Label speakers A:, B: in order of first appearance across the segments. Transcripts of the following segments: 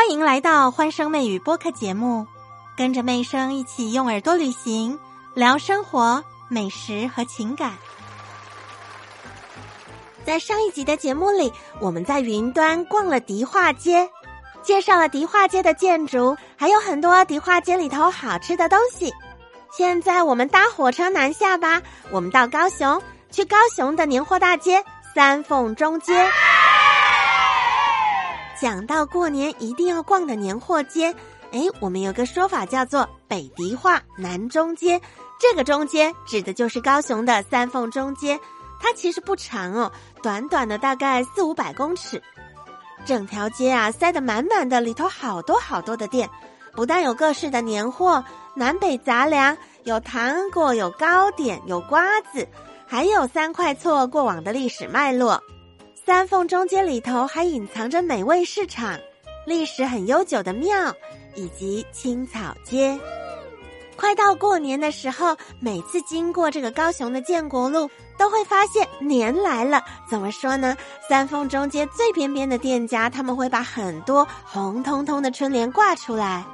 A: 欢迎来到欢声妹语播客节目，跟着妹声一起用耳朵旅行，聊生活、美食和情感。在上一集的节目里，我们在云端逛了迪化街，介绍了迪化街的建筑，还有很多迪化街里头好吃的东西。现在我们搭火车南下吧，我们到高雄，去高雄的年货大街三凤中街。讲到过年一定要逛的年货街，哎，我们有个说法叫做北迪化、南中街。这个中街指的就是高雄的三凤中街，它其实不长哦，短短的大概四五百公尺。整条街啊塞得满满的，里头好多好多的店，不但有各式的年货、南北杂粮，有糖果、有糕点、有瓜子，还有三块厝过往的历史脉络。三凤中街里头还隐藏着美味市场、历史很悠久的庙以及青草街。快到过年的时候，每次经过这个高雄的建国路，都会发现年来了。怎么说呢？三凤中街最边边的店家，他们会把很多红彤彤的春联挂出来。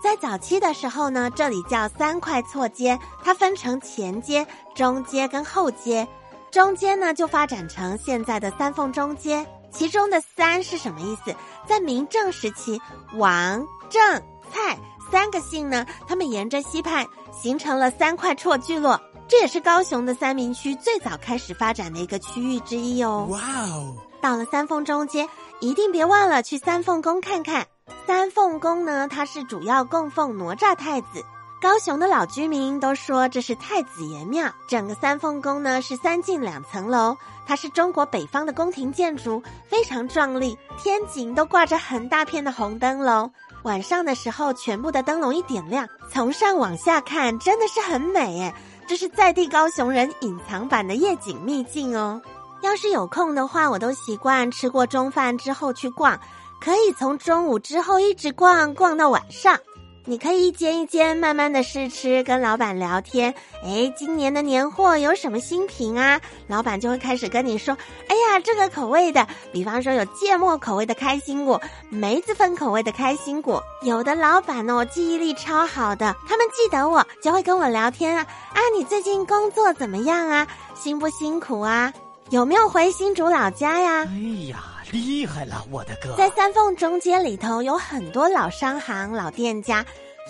A: 在早期的时候呢，这里叫三块厝街，它分成前街、中街跟后街。中间呢，就发展成现在的三凤中街。其中的“三”是什么意思？在明正时期，王、郑、蔡三个姓呢，他们沿着西畔形成了三块厝聚落，这也是高雄的三明区最早开始发展的一个区域之一哦。哇哦！到了三凤中街，一定别忘了去三凤宫看看。三凤宫呢，它是主要供奉哪吒太子。高雄的老居民都说这是太子爷庙。整个三凤宫呢是三进两层楼，它是中国北方的宫廷建筑，非常壮丽，天井都挂着很大片的红灯笼。晚上的时候，全部的灯笼一点亮，从上往下看，真的是很美诶。这是在地高雄人隐藏版的夜景秘境哦。要是有空的话，我都习惯吃过中饭之后去逛，可以从中午之后一直逛逛到晚上。你可以一间一间慢慢的试吃，跟老板聊天。哎，今年的年货有什么新品啊？老板就会开始跟你说：“哎呀，这个口味的，比方说有芥末口味的开心果，梅子粉口味的开心果。有的老板呢哦，记忆力超好的，他们记得我，就会跟我聊天啊。啊，你最近工作怎么样啊？辛不辛苦啊？有没有回新竹老家呀？
B: 哎呀！”厉害了，我的哥！
A: 在三凤中街里头有很多老商行、老店家，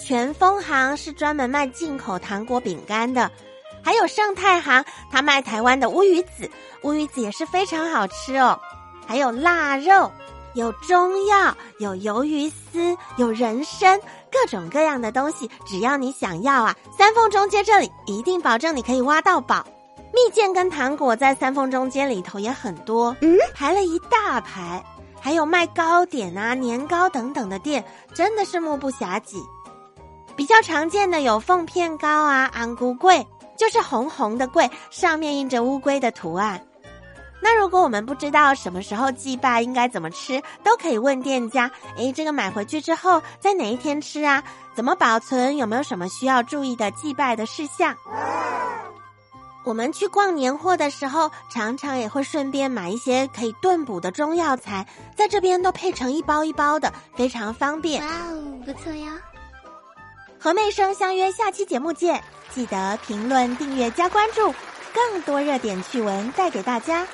A: 全丰行是专门卖进口糖果饼干的，还有盛泰行，他卖台湾的乌鱼子，乌鱼子也是非常好吃哦。还有腊肉，有中药，有鱿鱼丝，有人参，各种各样的东西，只要你想要啊，三凤中街这里一定保证你可以挖到宝。蜜饯跟糖果在三凤中间里头也很多，嗯，排了一大排，还有卖糕点啊、年糕等等的店，真的是目不暇接。比较常见的有凤片糕啊、安菇桂，就是红红的桂，上面印着乌龟的图案。那如果我们不知道什么时候祭拜应该怎么吃，都可以问店家。诶，这个买回去之后在哪一天吃啊？怎么保存？有没有什么需要注意的祭拜的事项？我们去逛年货的时候，常常也会顺便买一些可以炖补的中药材，在这边都配成一包一包的，非常方便。哇哦，不错哟！和妹生相约下期节目见，记得评论、订阅、加关注，更多热点趣闻带给大家。